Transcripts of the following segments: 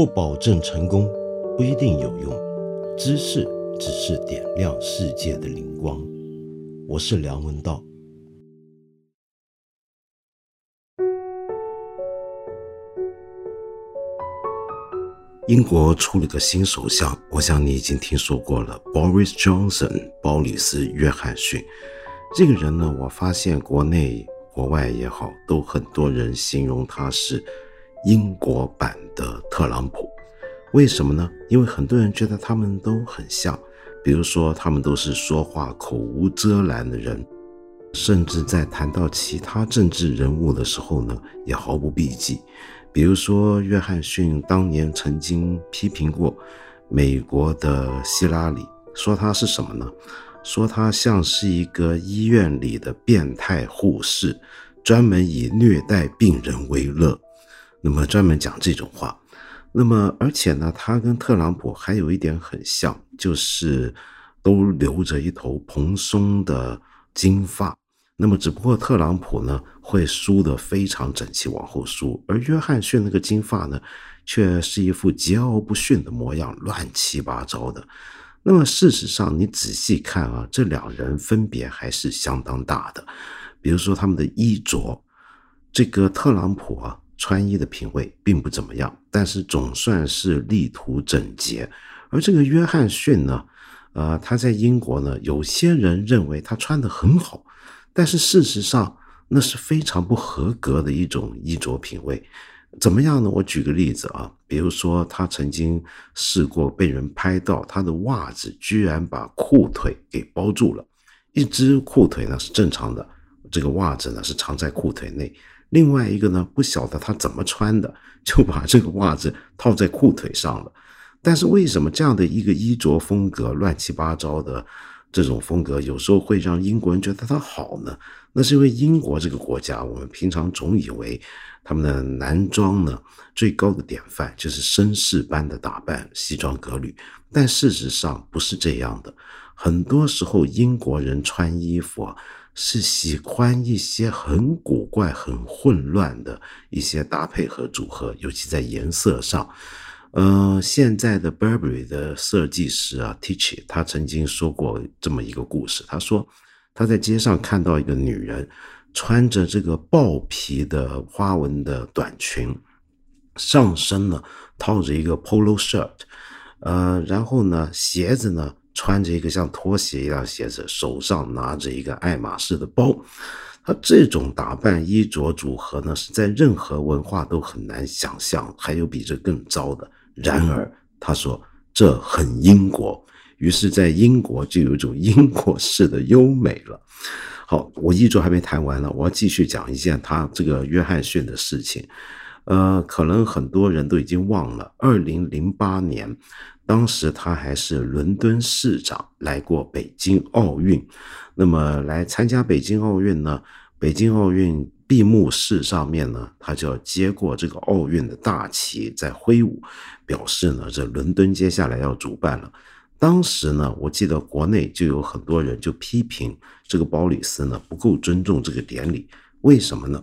不保证成功，不一定有用。知识只是点亮世界的灵光。我是梁文道。英国出了个新首相，我想你已经听说过了，Boris Johnson，鲍里斯·约翰逊。这个人呢，我发现国内国外也好，都很多人形容他是英国版的特朗普。为什么呢？因为很多人觉得他们都很像，比如说他们都是说话口无遮拦的人，甚至在谈到其他政治人物的时候呢，也毫不避忌。比如说，约翰逊当年曾经批评过美国的希拉里，说他是什么呢？说他像是一个医院里的变态护士，专门以虐待病人为乐。那么专门讲这种话。那么而且呢，他跟特朗普还有一点很像，就是都留着一头蓬松的金发。那么，只不过特朗普呢会梳得非常整齐往后梳，而约翰逊那个金发呢，却是一副桀骜不驯的模样，乱七八糟的。那么事实上，你仔细看啊，这两人分别还是相当大的。比如说他们的衣着，这个特朗普啊，穿衣的品味并不怎么样，但是总算是力图整洁。而这个约翰逊呢，呃，他在英国呢，有些人认为他穿的很好。但是事实上，那是非常不合格的一种衣着品味。怎么样呢？我举个例子啊，比如说他曾经试过被人拍到他的袜子居然把裤腿给包住了，一只裤腿呢是正常的，这个袜子呢是藏在裤腿内，另外一个呢不晓得他怎么穿的，就把这个袜子套在裤腿上了。但是为什么这样的一个衣着风格乱七八糟的？这种风格有时候会让英国人觉得他好呢，那是因为英国这个国家，我们平常总以为他们的男装呢最高的典范就是绅士般的打扮，西装革履，但事实上不是这样的。很多时候英国人穿衣服是喜欢一些很古怪、很混乱的一些搭配和组合，尤其在颜色上。呃，现在的 Burberry 的设计师啊，Tichy，他曾经说过这么一个故事。他说他在街上看到一个女人穿着这个豹皮的花纹的短裙，上身呢套着一个 Polo shirt，呃，然后呢鞋子呢穿着一个像拖鞋一样鞋子，手上拿着一个爱马仕的包。他这种打扮衣着组合呢，是在任何文化都很难想象，还有比这更糟的。然而，他说这很英国，于是，在英国就有一种英国式的优美了。好，我衣着还没谈完呢，我要继续讲一件他这个约翰逊的事情。呃，可能很多人都已经忘了，二零零八年，当时他还是伦敦市长，来过北京奥运。那么，来参加北京奥运呢？北京奥运。闭幕式上面呢，他就要接过这个奥运的大旗，在挥舞，表示呢，这伦敦接下来要主办了。当时呢，我记得国内就有很多人就批评这个鲍里斯呢不够尊重这个典礼。为什么呢？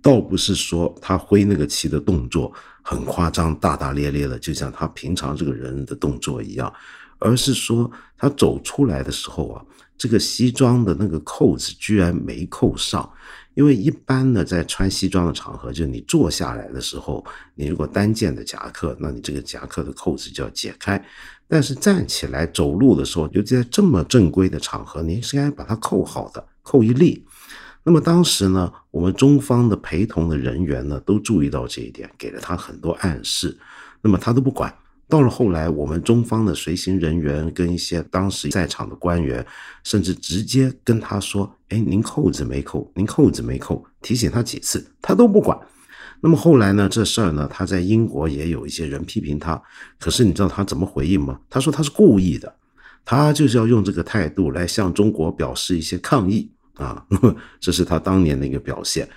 倒不是说他挥那个旗的动作很夸张、大大咧咧的，就像他平常这个人的动作一样，而是说他走出来的时候啊，这个西装的那个扣子居然没扣上。因为一般呢，在穿西装的场合，就是你坐下来的时候，你如果单件的夹克，那你这个夹克的扣子就要解开。但是站起来走路的时候，尤其在这么正规的场合，你是该把它扣好的，扣一粒。那么当时呢，我们中方的陪同的人员呢，都注意到这一点，给了他很多暗示，那么他都不管。到了后来，我们中方的随行人员跟一些当时在场的官员，甚至直接跟他说：“哎，您扣子没扣，您扣子没扣。”提醒他几次，他都不管。那么后来呢？这事儿呢，他在英国也有一些人批评他。可是你知道他怎么回应吗？他说他是故意的，他就是要用这个态度来向中国表示一些抗议啊。那么这是他当年的一个表现。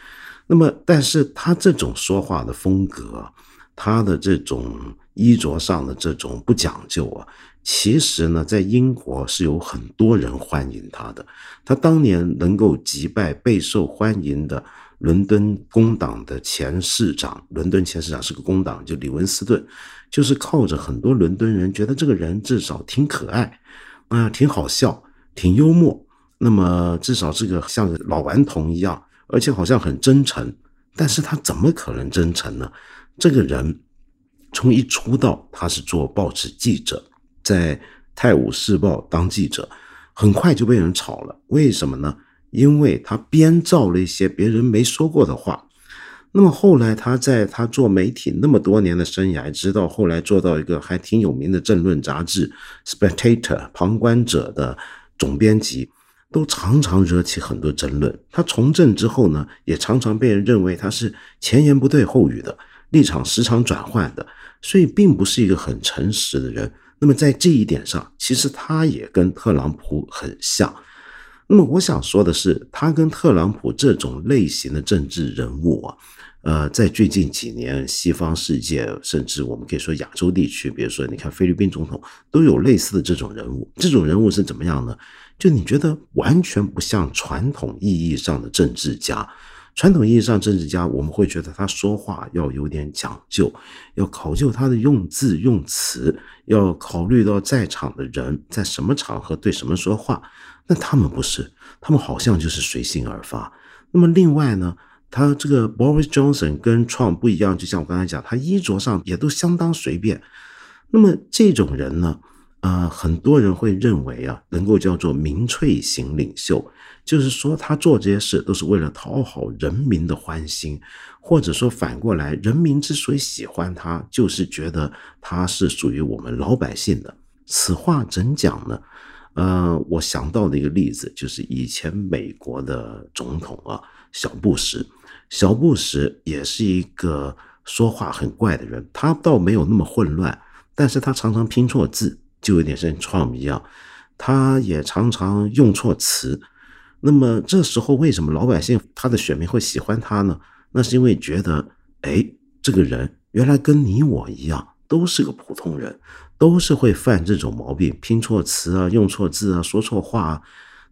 那么，但是他这种说话的风格。他的这种衣着上的这种不讲究啊，其实呢，在英国是有很多人欢迎他的。他当年能够击败备受欢迎的伦敦工党的前市长，伦敦前市长是个工党，就李文斯顿，就是靠着很多伦敦人觉得这个人至少挺可爱，啊，挺好笑，挺幽默。那么至少是个像老顽童一样，而且好像很真诚。但是他怎么可能真诚呢？这个人从一出道，他是做报纸记者。在《泰晤士报》当记者，很快就被人炒了。为什么呢？因为他编造了一些别人没说过的话。那么后来他在他做媒体那么多年的生涯，直到后来做到一个还挺有名的政论杂志《Spectator》旁观者的总编辑，都常常惹起很多争论。他从政之后呢，也常常被人认为他是前言不对后语的，立场时常转换的，所以并不是一个很诚实的人。那么在这一点上，其实他也跟特朗普很像。那么我想说的是，他跟特朗普这种类型的政治人物啊，呃，在最近几年，西方世界甚至我们可以说亚洲地区，比如说你看菲律宾总统，都有类似的这种人物。这种人物是怎么样呢？就你觉得完全不像传统意义上的政治家。传统意义上，政治家我们会觉得他说话要有点讲究，要考究他的用字用词，要考虑到在场的人在什么场合对什么说话。那他们不是，他们好像就是随性而发。那么另外呢，他这个 Boris Johnson 跟 Trump 不一样，就像我刚才讲，他衣着上也都相当随便。那么这种人呢？呃，很多人会认为啊，能够叫做民粹型领袖，就是说他做这些事都是为了讨好人民的欢心，或者说反过来，人民之所以喜欢他，就是觉得他是属于我们老百姓的。此话怎讲呢？呃，我想到的一个例子就是以前美国的总统啊，小布什，小布什也是一个说话很怪的人，他倒没有那么混乱，但是他常常拼错字。就有点像 Trump 一样，他也常常用错词。那么这时候，为什么老百姓他的选民会喜欢他呢？那是因为觉得，哎，这个人原来跟你我一样，都是个普通人，都是会犯这种毛病，拼错词啊，用错字啊，说错话啊。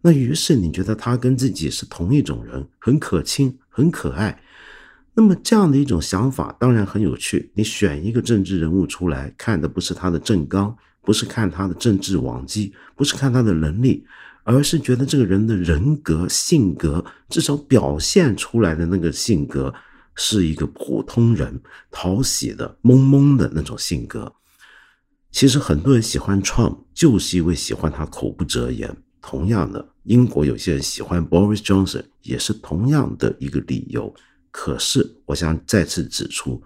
那于是你觉得他跟自己是同一种人，很可亲，很可爱。那么这样的一种想法当然很有趣。你选一个政治人物出来，看的不是他的政纲。不是看他的政治往绩，不是看他的能力，而是觉得这个人的人格、性格，至少表现出来的那个性格，是一个普通人讨喜的、懵懵的那种性格。其实很多人喜欢 Trump，就是因为喜欢他口不择言。同样的，英国有些人喜欢 Boris Johnson，也是同样的一个理由。可是，我想再次指出。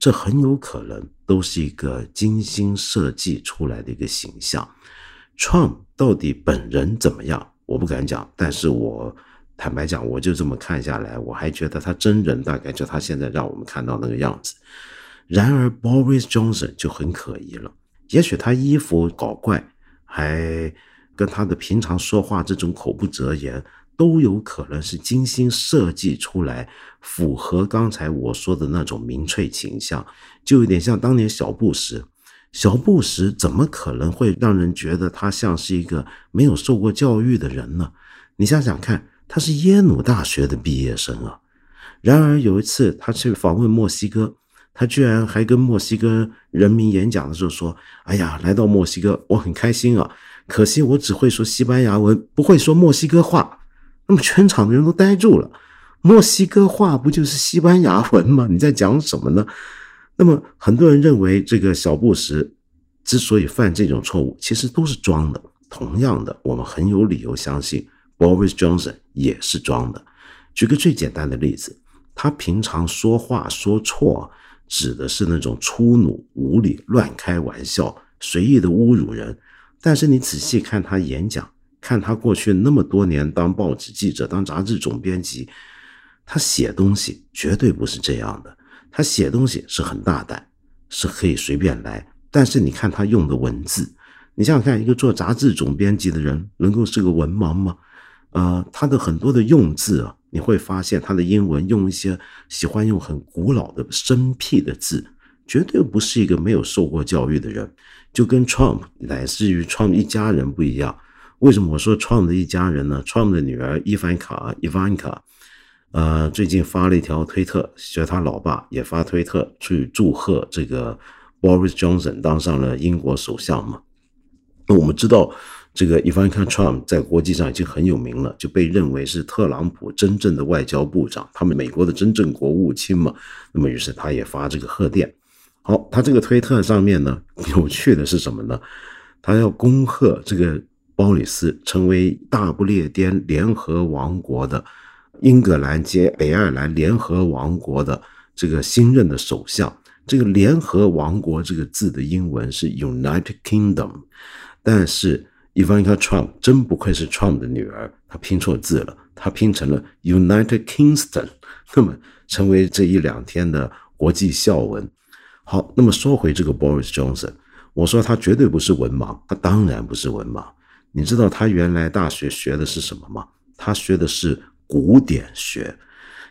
这很有可能都是一个精心设计出来的一个形象。Trump 到底本人怎么样，我不敢讲。但是我坦白讲，我就这么看下来，我还觉得他真人大概就他现在让我们看到那个样子。然而 Boris Johnson 就很可疑了。也许他衣服搞怪，还跟他的平常说话这种口不择言。都有可能是精心设计出来，符合刚才我说的那种民粹倾向，就有点像当年小布什。小布什怎么可能会让人觉得他像是一个没有受过教育的人呢？你想想看，他是耶鲁大学的毕业生啊。然而有一次他去访问墨西哥，他居然还跟墨西哥人民演讲的时候说：“哎呀，来到墨西哥我很开心啊，可惜我只会说西班牙文，不会说墨西哥话。”那么全场的人都呆住了，墨西哥话不就是西班牙文吗？你在讲什么呢？那么很多人认为这个小布什之所以犯这种错误，其实都是装的。同样的，我们很有理由相信 Boris Johnson 也是装的。举个最简单的例子，他平常说话说错，指的是那种粗鲁、无理、乱开玩笑、随意的侮辱人。但是你仔细看他演讲。看他过去那么多年当报纸记者、当杂志总编辑，他写东西绝对不是这样的。他写东西是很大胆，是可以随便来。但是你看他用的文字，你想想看，一个做杂志总编辑的人能够是个文盲吗？呃，他的很多的用字啊，你会发现他的英文用一些喜欢用很古老的生僻的字，绝对不是一个没有受过教育的人，就跟 Trump 乃至于 Trump 一家人不一样。为什么我说 Trump 的一家人呢？Trump 的女儿伊凡卡伊凡卡，呃，最近发了一条推特，学他老爸也发推特去祝贺这个 Boris Johnson 当上了英国首相嘛。那我们知道。这个 Ivanka Trump 在国际上已经很有名了，就被认为是特朗普真正的外交部长，他们美国的真正国务卿嘛。那么，于是他也发这个贺电。好，他这个推特上面呢，有趣的是什么呢？他要恭贺这个鲍里斯成为大不列颠联合王国的英格兰接北爱尔兰联合王国的这个新任的首相。这个联合王国这个字的英文是 United Kingdom，但是。Ivanka Trump 真不愧是 Trump 的女儿，她拼错字了，她拼成了 United Kingston，那么成为这一两天的国际笑闻。好，那么说回这个 Boris Johnson，我说他绝对不是文盲，他当然不是文盲。你知道他原来大学学的是什么吗？他学的是古典学，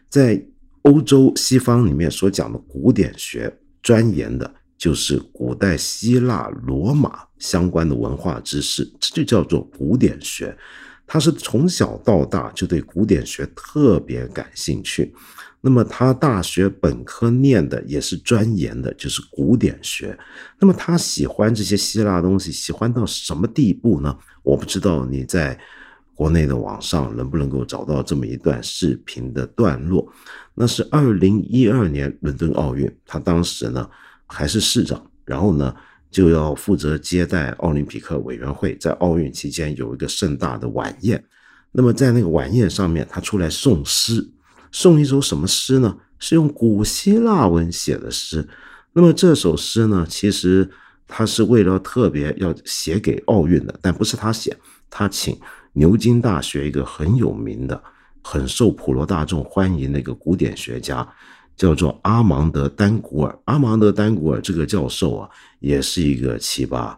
在欧洲西方里面所讲的古典学，钻研的。就是古代希腊、罗马相关的文化知识，这就叫做古典学。他是从小到大就对古典学特别感兴趣。那么他大学本科念的也是钻研的，就是古典学。那么他喜欢这些希腊东西，喜欢到什么地步呢？我不知道你在国内的网上能不能够找到这么一段视频的段落。那是二零一二年伦敦奥运，他当时呢。还是市长，然后呢，就要负责接待奥林匹克委员会，在奥运期间有一个盛大的晚宴。那么在那个晚宴上面，他出来诵诗，送一首什么诗呢？是用古希腊文写的诗。那么这首诗呢，其实他是为了特别要写给奥运的，但不是他写，他请牛津大学一个很有名的、很受普罗大众欢迎的一个古典学家。叫做阿芒德·丹古尔，阿芒德·丹古尔这个教授啊，也是一个奇葩。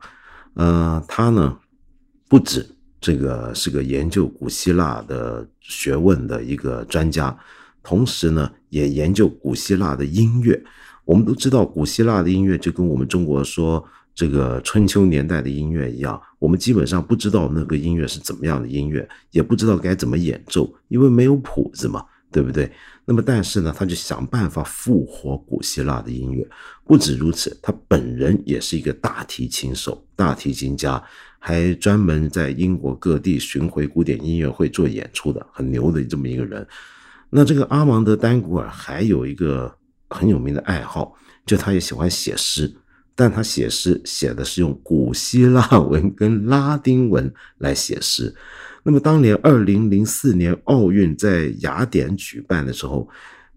呃，他呢，不止这个是个研究古希腊的学问的一个专家，同时呢，也研究古希腊的音乐。我们都知道，古希腊的音乐就跟我们中国说这个春秋年代的音乐一样，我们基本上不知道那个音乐是怎么样的音乐，也不知道该怎么演奏，因为没有谱子嘛。对不对？那么，但是呢，他就想办法复活古希腊的音乐。不止如此，他本人也是一个大提琴手、大提琴家，还专门在英国各地巡回古典音乐会做演出的，很牛的这么一个人。那这个阿芒德·丹古尔还有一个很有名的爱好，就他也喜欢写诗，但他写诗写的是用古希腊文跟拉丁文来写诗。那么，当年二零零四年奥运在雅典举办的时候，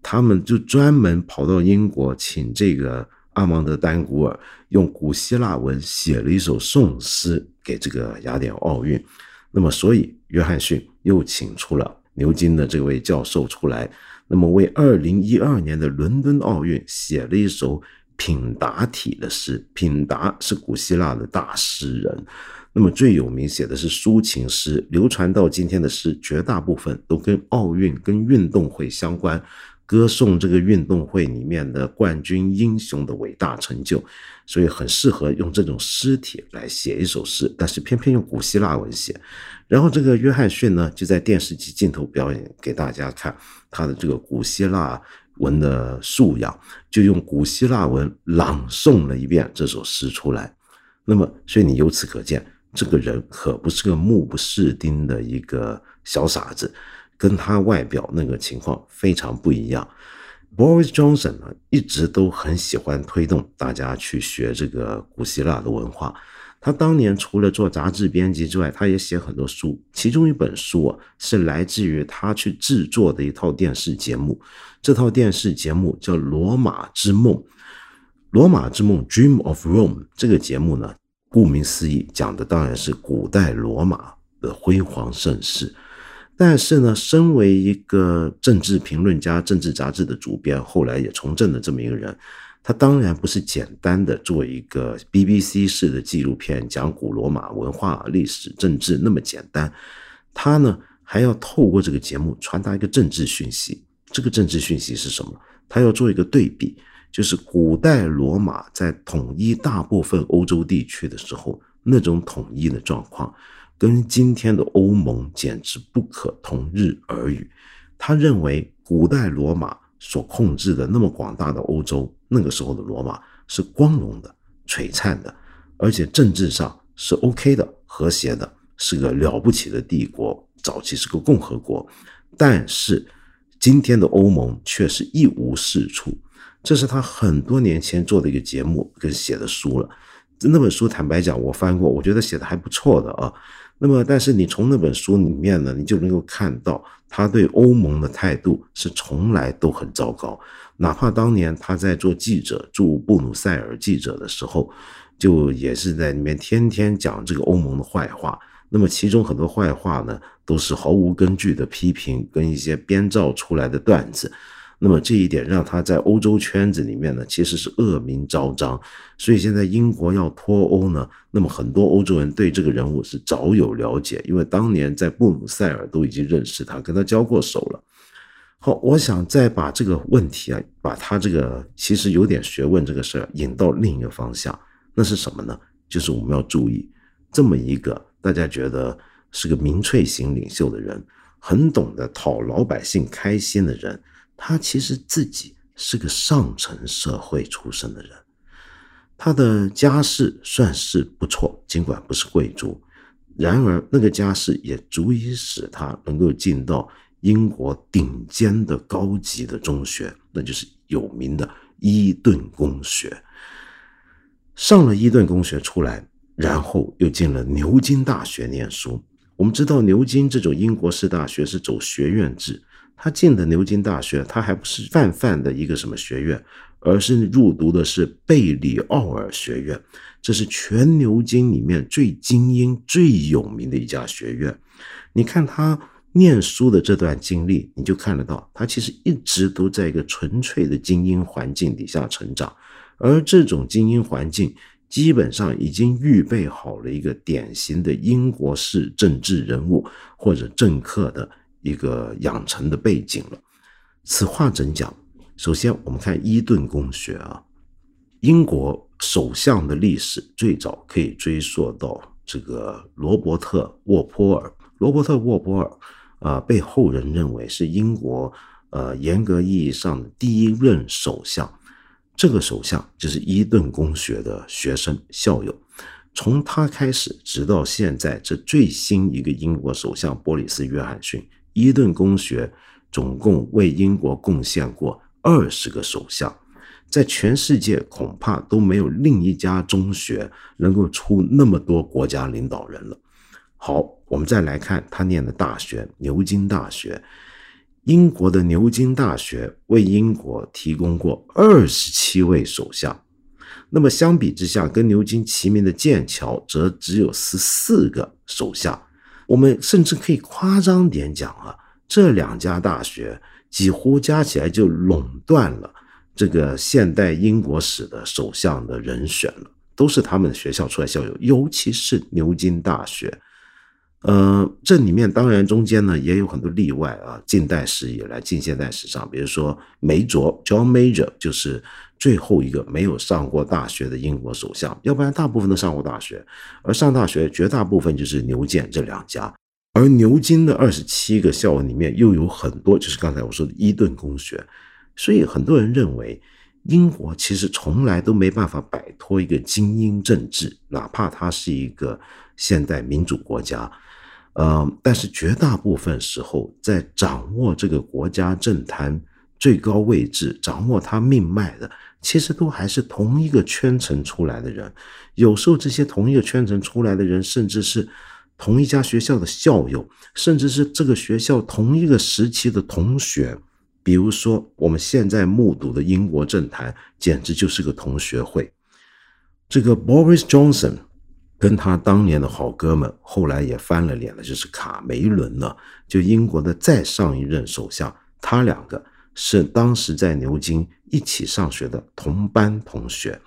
他们就专门跑到英国，请这个阿芒德·丹古尔用古希腊文写了一首颂诗给这个雅典奥运。那么，所以约翰逊又请出了牛津的这位教授出来，那么为二零一二年的伦敦奥运写了一首品达体的诗。品达是古希腊的大诗人。那么最有名写的是抒情诗，流传到今天的诗绝大部分都跟奥运、跟运动会相关，歌颂这个运动会里面的冠军英雄的伟大成就，所以很适合用这种诗体来写一首诗。但是偏偏用古希腊文写，然后这个约翰逊呢就在电视机镜头表演给大家看他的这个古希腊文的素养，就用古希腊文朗诵了一遍这首诗出来。那么，所以你由此可见。这个人可不是个目不识丁的一个小傻子，跟他外表那个情况非常不一样。Boris Johnson 呢，一直都很喜欢推动大家去学这个古希腊的文化。他当年除了做杂志编辑之外，他也写很多书。其中一本书啊，是来自于他去制作的一套电视节目。这套电视节目叫《罗马之梦》，《罗马之梦》（Dream of Rome） 这个节目呢。顾名思义，讲的当然是古代罗马的辉煌盛世。但是呢，身为一个政治评论家、政治杂志的主编，后来也从政的这么一个人，他当然不是简单的做一个 BBC 式的纪录片，讲古罗马文化、历史、政治那么简单。他呢，还要透过这个节目传达一个政治讯息。这个政治讯息是什么？他要做一个对比。就是古代罗马在统一大部分欧洲地区的时候那种统一的状况，跟今天的欧盟简直不可同日而语。他认为古代罗马所控制的那么广大的欧洲，那个时候的罗马是光荣的、璀璨的，而且政治上是 OK 的、和谐的，是个了不起的帝国，早期是个共和国。但是今天的欧盟却是一无是处。这是他很多年前做的一个节目跟写的书了。那本书坦白讲，我翻过，我觉得写的还不错的啊。那么，但是你从那本书里面呢，你就能够看到他对欧盟的态度是从来都很糟糕。哪怕当年他在做记者驻布鲁塞尔记者的时候，就也是在里面天天讲这个欧盟的坏话。那么其中很多坏话呢，都是毫无根据的批评跟一些编造出来的段子。那么这一点让他在欧洲圈子里面呢，其实是恶名昭彰。所以现在英国要脱欧呢，那么很多欧洲人对这个人物是早有了解，因为当年在布鲁塞尔都已经认识他，跟他交过手了。好，我想再把这个问题啊，把他这个其实有点学问这个事儿引到另一个方向，那是什么呢？就是我们要注意这么一个大家觉得是个民粹型领袖的人，很懂得讨老百姓开心的人。他其实自己是个上层社会出身的人，他的家世算是不错，尽管不是贵族，然而那个家世也足以使他能够进到英国顶尖的高级的中学，那就是有名的伊顿公学。上了伊顿公学出来，然后又进了牛津大学念书。我们知道牛津这种英国式大学是走学院制。他进的牛津大学，他还不是泛泛的一个什么学院，而是入读的是贝里奥尔学院，这是全牛津里面最精英、最有名的一家学院。你看他念书的这段经历，你就看得到，他其实一直都在一个纯粹的精英环境底下成长，而这种精英环境基本上已经预备好了一个典型的英国式政治人物或者政客的。一个养成的背景了。此话怎讲？首先，我们看伊顿公学啊，英国首相的历史最早可以追溯到这个罗伯特·沃波尔。罗伯特·沃波尔啊，被后人认为是英国呃严格意义上的第一任首相。这个首相就是伊顿公学的学生校友。从他开始，直到现在这最新一个英国首相波里斯·约翰逊。伊顿公学总共为英国贡献过二十个首相，在全世界恐怕都没有另一家中学能够出那么多国家领导人了。好，我们再来看他念的大学——牛津大学。英国的牛津大学为英国提供过二十七位首相，那么相比之下，跟牛津齐名的剑桥则只有十四个首相。我们甚至可以夸张点讲啊，这两家大学几乎加起来就垄断了这个现代英国史的首相的人选了，都是他们学校出来校友，尤其是牛津大学。呃，这里面当然中间呢也有很多例外啊。近代史以来，近现代史上，比如说梅卓 （John Major） 就是最后一个没有上过大学的英国首相，要不然大部分都上过大学。而上大学绝大部分就是牛剑这两家。而牛津的二十七个校友里面又有很多就是刚才我说的伊顿公学，所以很多人认为英国其实从来都没办法摆脱一个精英政治，哪怕它是一个现代民主国家。呃，但是绝大部分时候，在掌握这个国家政坛最高位置、掌握他命脉的，其实都还是同一个圈层出来的人。有时候，这些同一个圈层出来的人，甚至是同一家学校的校友，甚至是这个学校同一个时期的同学。比如说，我们现在目睹的英国政坛，简直就是个同学会。这个 Boris Johnson。跟他当年的好哥们，后来也翻了脸了，就是卡梅伦了。就英国的再上一任首相，他两个是当时在牛津一起上学的同班同学，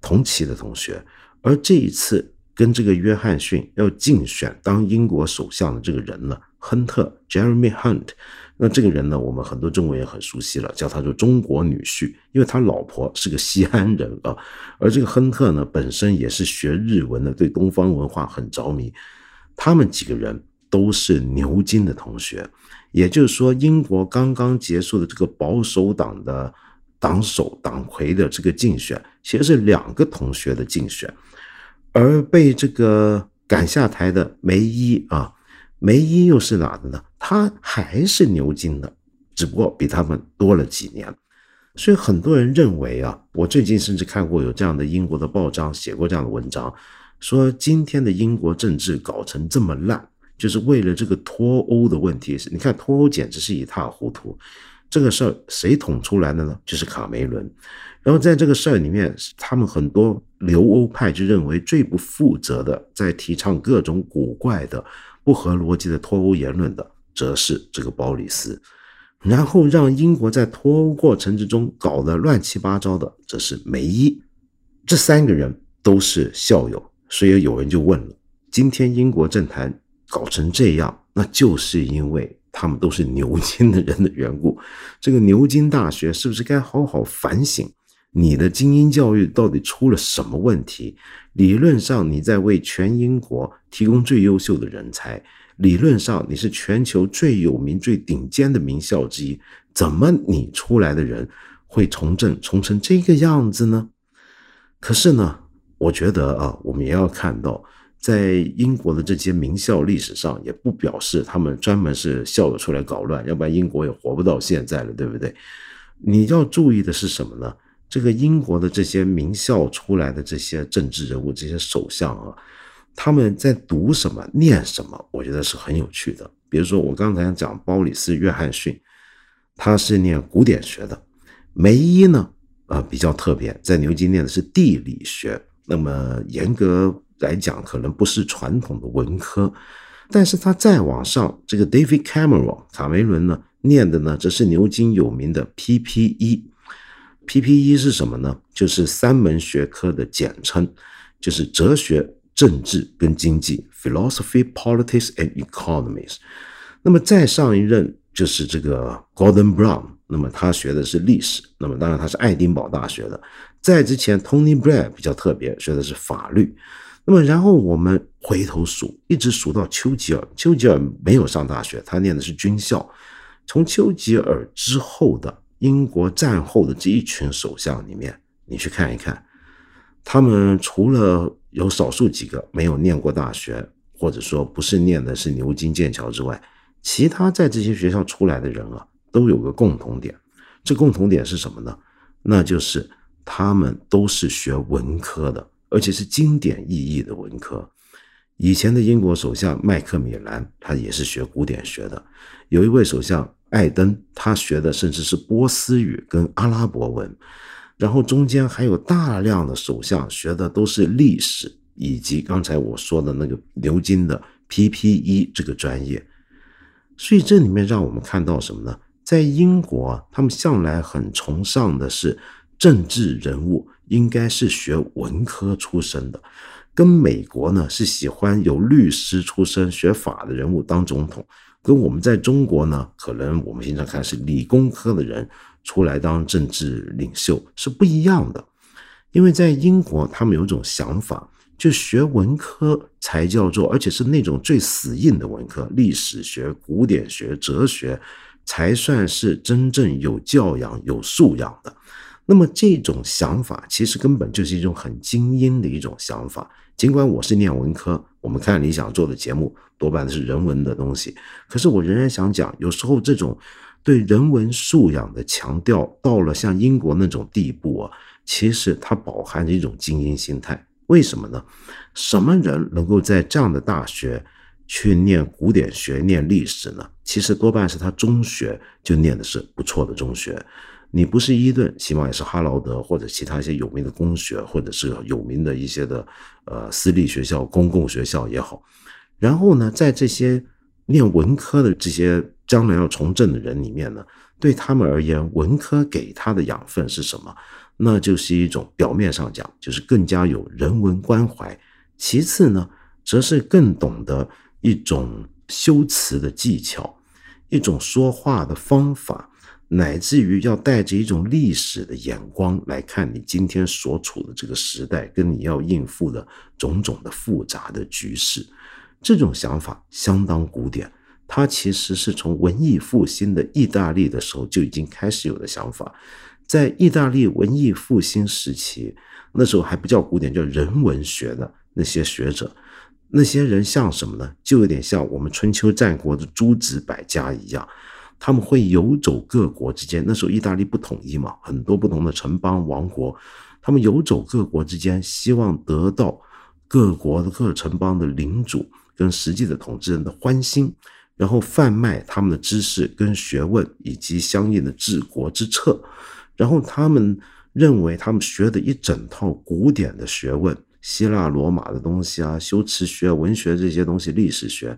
同期的同学。而这一次跟这个约翰逊要竞选当英国首相的这个人呢，亨特 （Jeremy Hunt）。那这个人呢，我们很多中国人很熟悉了，叫他做中国女婿，因为他老婆是个西安人啊。而这个亨特呢，本身也是学日文的，对东方文化很着迷。他们几个人都是牛津的同学，也就是说，英国刚刚结束的这个保守党的党首党魁的这个竞选，其实是两个同学的竞选，而被这个赶下台的梅伊啊。梅伊又是哪的呢？他还是牛津的，只不过比他们多了几年。所以很多人认为啊，我最近甚至看过有这样的英国的报章写过这样的文章，说今天的英国政治搞成这么烂，就是为了这个脱欧的问题。你看脱欧简直是一塌糊涂。这个事儿谁捅出来的呢？就是卡梅伦。然后在这个事儿里面，他们很多留欧派就认为最不负责的，在提倡各种古怪的。不合逻辑的脱欧言论的，则是这个鲍里斯；然后让英国在脱欧过程之中搞得乱七八糟的，则是梅伊。这三个人都是校友，所以有人就问了：今天英国政坛搞成这样，那就是因为他们都是牛津的人的缘故。这个牛津大学是不是该好好反省？你的精英教育到底出了什么问题？理论上你在为全英国提供最优秀的人才，理论上你是全球最有名、最顶尖的名校之一，怎么你出来的人会从政从成这个样子呢？可是呢，我觉得啊，我们也要看到，在英国的这些名校历史上，也不表示他们专门是校友出来搞乱，要不然英国也活不到现在了，对不对？你要注意的是什么呢？这个英国的这些名校出来的这些政治人物、这些首相啊，他们在读什么、念什么，我觉得是很有趣的。比如说，我刚才讲鲍里斯·约翰逊，他是念古典学的；梅伊呢，呃，比较特别，在牛津念的是地理学。那么严格来讲，可能不是传统的文科。但是他再往上，这个 David Cameron 卡梅伦呢，念的呢，则是牛津有名的 PPE。PPE 是什么呢？就是三门学科的简称，就是哲学、政治跟经济 （Philosophy, Politics and Economics）。那么再上一任就是这个 Gordon Brown，那么他学的是历史。那么当然他是爱丁堡大学的。在之前 Tony Blair 比较特别，学的是法律。那么然后我们回头数，一直数到丘吉尔。丘吉尔没有上大学，他念的是军校。从丘吉尔之后的。英国战后的这一群首相里面，你去看一看，他们除了有少数几个没有念过大学，或者说不是念的是牛津、剑桥之外，其他在这些学校出来的人啊，都有个共同点。这共同点是什么呢？那就是他们都是学文科的，而且是经典意义的文科。以前的英国首相麦克米兰，他也是学古典学的。有一位首相。艾登他学的甚至是波斯语跟阿拉伯文，然后中间还有大量的首相学的都是历史以及刚才我说的那个牛津的 PPE 这个专业，所以这里面让我们看到什么呢？在英国，他们向来很崇尚的是政治人物应该是学文科出身的，跟美国呢是喜欢有律师出身学法的人物当总统。跟我们在中国呢，可能我们经常看是理工科的人出来当政治领袖是不一样的，因为在英国他们有一种想法，就学文科才叫做，而且是那种最死硬的文科，历史学、古典学、哲学，才算是真正有教养、有素养的。那么这种想法其实根本就是一种很精英的一种想法。尽管我是念文科，我们看理想做的节目多半是人文的东西，可是我仍然想讲，有时候这种对人文素养的强调，到了像英国那种地步啊，其实它饱含着一种精英心态。为什么呢？什么人能够在这样的大学去念古典学、念历史呢？其实多半是他中学就念的是不错的中学。你不是伊顿，起码也是哈劳德或者其他一些有名的公学，或者是有名的一些的呃私立学校、公共学校也好。然后呢，在这些念文科的这些将来要从政的人里面呢，对他们而言，文科给他的养分是什么？那就是一种表面上讲，就是更加有人文关怀；其次呢，则是更懂得一种修辞的技巧，一种说话的方法，乃至于要带着一种历史的眼光来看你今天所处的这个时代，跟你要应付的种种的复杂的局势。这种想法相当古典，它其实是从文艺复兴的意大利的时候就已经开始有的想法。在意大利文艺复兴时期，那时候还不叫古典，叫人文学的那些学者，那些人像什么呢？就有点像我们春秋战国的诸子百家一样，他们会游走各国之间。那时候意大利不统一嘛，很多不同的城邦王国，他们游走各国之间，希望得到各国的各城邦的领主跟实际的统治人的欢心，然后贩卖他们的知识跟学问以及相应的治国之策。然后他们认为，他们学的一整套古典的学问，希腊罗马的东西啊，修辞学、文学这些东西，历史学，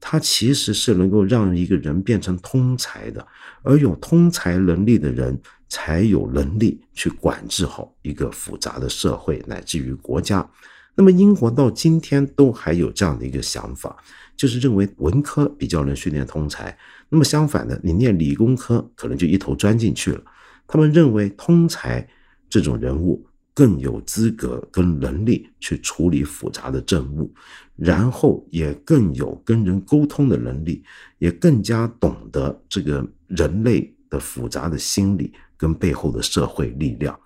它其实是能够让一个人变成通才的，而有通才能力的人，才有能力去管制好一个复杂的社会，乃至于国家。那么英国到今天都还有这样的一个想法，就是认为文科比较能训练通才。那么相反的，你念理工科，可能就一头钻进去了。他们认为通才这种人物更有资格跟能力去处理复杂的政务，然后也更有跟人沟通的能力，也更加懂得这个人类的复杂的心理跟背后的社会力量。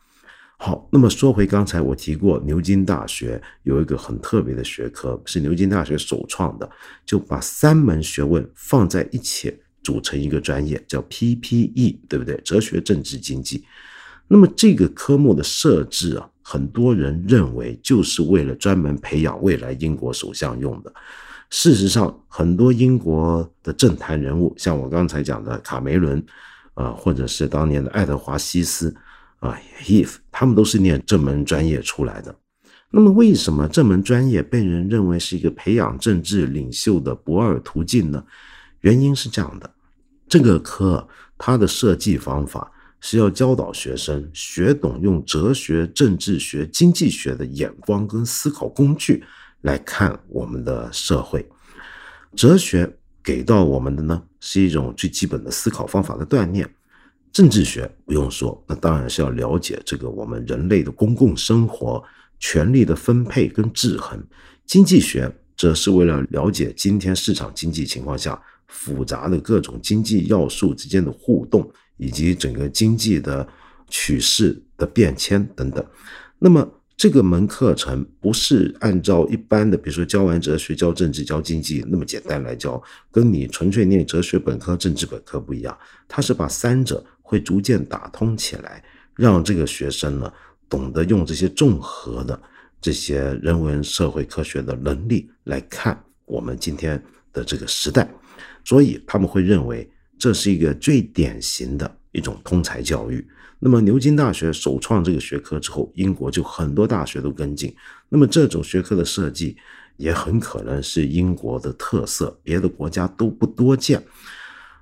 好，那么说回刚才我提过，牛津大学有一个很特别的学科，是牛津大学首创的，就把三门学问放在一起。组成一个专业叫 PPE，对不对？哲学、政治、经济。那么这个科目的设置啊，很多人认为就是为了专门培养未来英国首相用的。事实上，很多英国的政坛人物，像我刚才讲的卡梅伦啊，或者是当年的爱德华西斯啊，Heath，他们都是念这门专业出来的。那么，为什么这门专业被人认为是一个培养政治领袖的不二途径呢？原因是这样的，这个科它的设计方法是要教导学生学懂用哲学、政治学、经济学的眼光跟思考工具来看我们的社会。哲学给到我们的呢是一种最基本的思考方法的锻炼，政治学不用说，那当然是要了解这个我们人类的公共生活、权力的分配跟制衡。经济学则是为了了解今天市场经济情况下。复杂的各种经济要素之间的互动，以及整个经济的趋势的变迁等等。那么这个门课程不是按照一般的，比如说教完哲学、教政治、教经济那么简单来教，跟你纯粹念哲学本科、政治本科不一样。它是把三者会逐渐打通起来，让这个学生呢懂得用这些综合的这些人文社会科学的能力来看我们今天的这个时代。所以他们会认为这是一个最典型的一种通才教育。那么牛津大学首创这个学科之后，英国就很多大学都跟进。那么这种学科的设计也很可能是英国的特色，别的国家都不多见。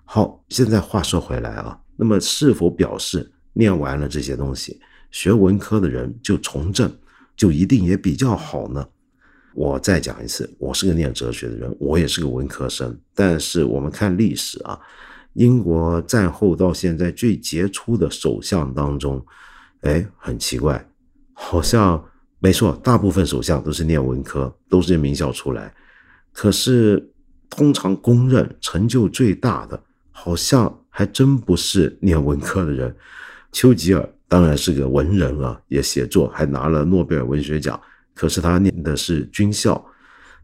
好，现在话说回来啊，那么是否表示念完了这些东西，学文科的人就从政就一定也比较好呢？我再讲一次，我是个念哲学的人，我也是个文科生。但是我们看历史啊，英国战后到现在最杰出的首相当中，哎，很奇怪，好像没错，大部分首相都是念文科，都是名校出来。可是通常公认成就最大的，好像还真不是念文科的人。丘吉尔当然是个文人啊，也写作，还拿了诺贝尔文学奖。可是他念的是军校，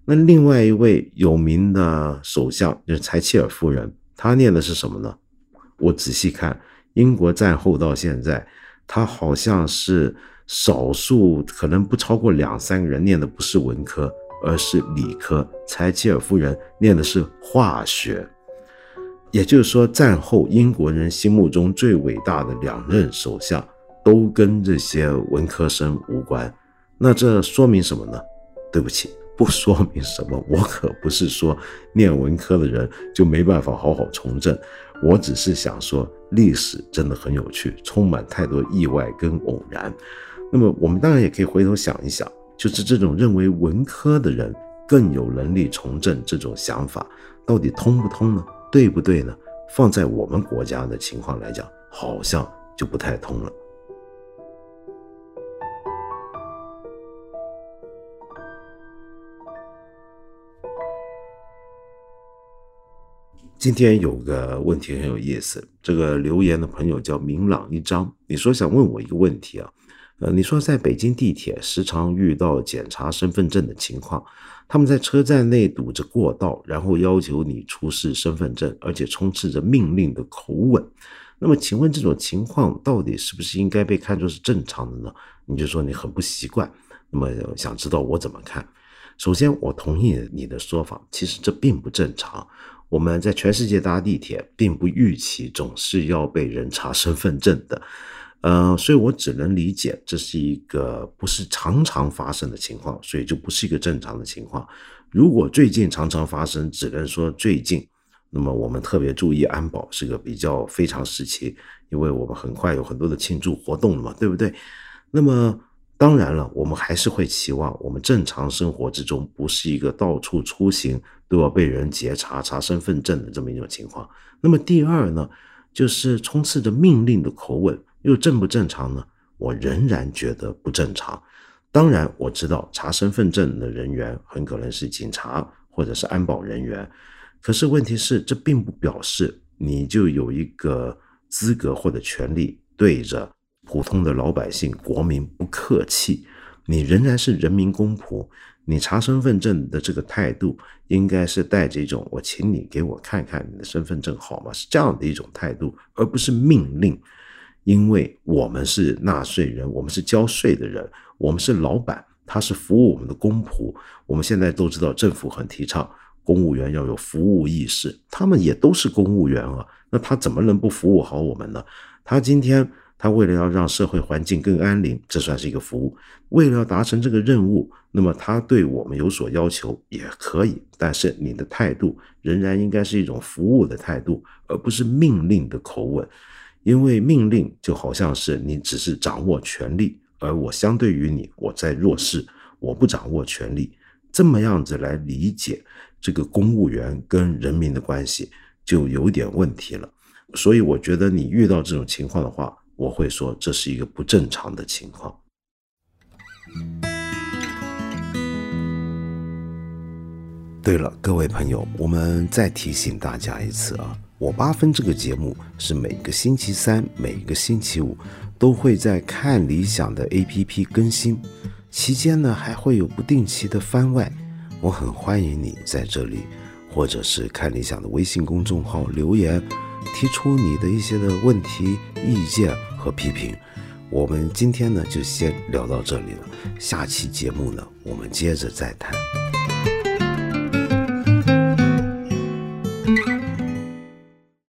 那另外一位有名的首相就是柴契尔夫人，他念的是什么呢？我仔细看，英国战后到现在，他好像是少数，可能不超过两三个人念的不是文科，而是理科。柴契尔夫人念的是化学，也就是说，战后英国人心目中最伟大的两任首相，都跟这些文科生无关。那这说明什么呢？对不起，不说明什么。我可不是说念文科的人就没办法好好从政，我只是想说，历史真的很有趣，充满太多意外跟偶然。那么我们当然也可以回头想一想，就是这种认为文科的人更有能力从政这种想法，到底通不通呢？对不对呢？放在我们国家的情况来讲，好像就不太通了。今天有个问题很有意思，这个留言的朋友叫明朗一张，你说想问我一个问题啊？呃，你说在北京地铁时常遇到检查身份证的情况，他们在车站内堵着过道，然后要求你出示身份证，而且充斥着命令的口吻。那么，请问这种情况到底是不是应该被看作是正常的呢？你就说你很不习惯，那么想知道我怎么看？首先，我同意你的说法，其实这并不正常。我们在全世界搭地铁，并不预期总是要被人查身份证的，呃，所以我只能理解这是一个不是常常发生的情况，所以就不是一个正常的情况。如果最近常常发生，只能说最近，那么我们特别注意安保是个比较非常时期，因为我们很快有很多的庆祝活动了嘛，对不对？那么。当然了，我们还是会期望我们正常生活之中不是一个到处出行都要被人截查查身份证的这么一种情况。那么第二呢，就是充斥着命令的口吻，又正不正常呢？我仍然觉得不正常。当然，我知道查身份证的人员很可能是警察或者是安保人员，可是问题是，这并不表示你就有一个资格或者权利对着。普通的老百姓、国民不客气，你仍然是人民公仆。你查身份证的这个态度，应该是带着一种“我请你给我看看你的身份证好吗”是这样的一种态度，而不是命令。因为我们是纳税人，我们是交税的人，我们是老板，他是服务我们的公仆。我们现在都知道，政府很提倡公务员要有服务意识，他们也都是公务员啊，那他怎么能不服务好我们呢？他今天。他为了要让社会环境更安宁，这算是一个服务。为了要达成这个任务，那么他对我们有所要求也可以，但是你的态度仍然应该是一种服务的态度，而不是命令的口吻。因为命令就好像是你只是掌握权力，而我相对于你，我在弱势，我不掌握权力，这么样子来理解这个公务员跟人民的关系就有点问题了。所以我觉得你遇到这种情况的话，我会说这是一个不正常的情况。对了，各位朋友，我们再提醒大家一次啊，我八分这个节目是每个星期三、每个星期五都会在看理想的 APP 更新，期间呢还会有不定期的番外。我很欢迎你在这里，或者是看理想的微信公众号留言。提出你的一些的问题、意见和批评，我们今天呢就先聊到这里了。下期节目呢，我们接着再谈。